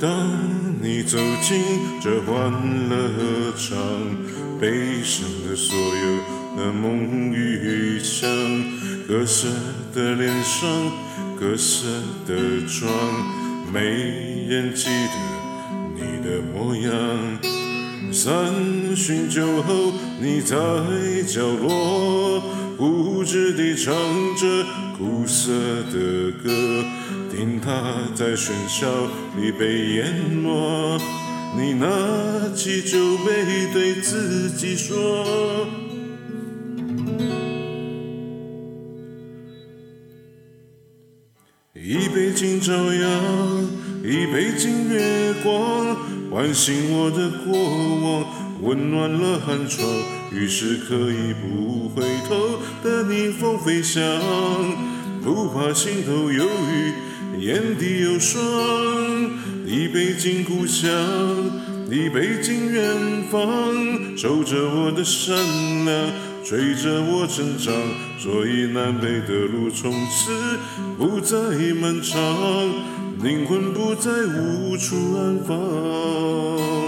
当你走进这欢乐场，悲伤的所有的梦与想，各色的脸上，各色的妆，没人记得你的模样。三巡酒后，你在角落，固执地唱着苦涩的歌。听它在喧嚣里被淹没，你拿起酒杯对自己说：一杯敬朝阳，一杯敬月光，唤醒我的过往，温暖了寒窗。于是可以不回头的逆风飞翔，不怕心头有雨。眼底有霜，一杯敬故乡，一杯敬远方，守着我的善良，追着我成长，所以南北的路从此不再漫长，灵魂不再无处安放。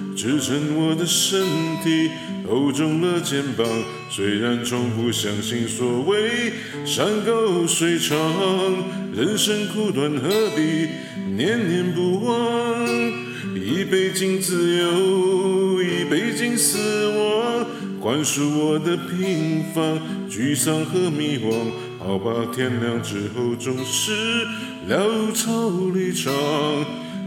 支撑我的身体，厚重了肩膀。虽然从不相信所谓山高水长，人生苦短，何必念念不忘？一杯敬自由。一杯敬死亡，灌输我的平凡、沮丧和迷惘。好吧，天亮之后总是潦草离场，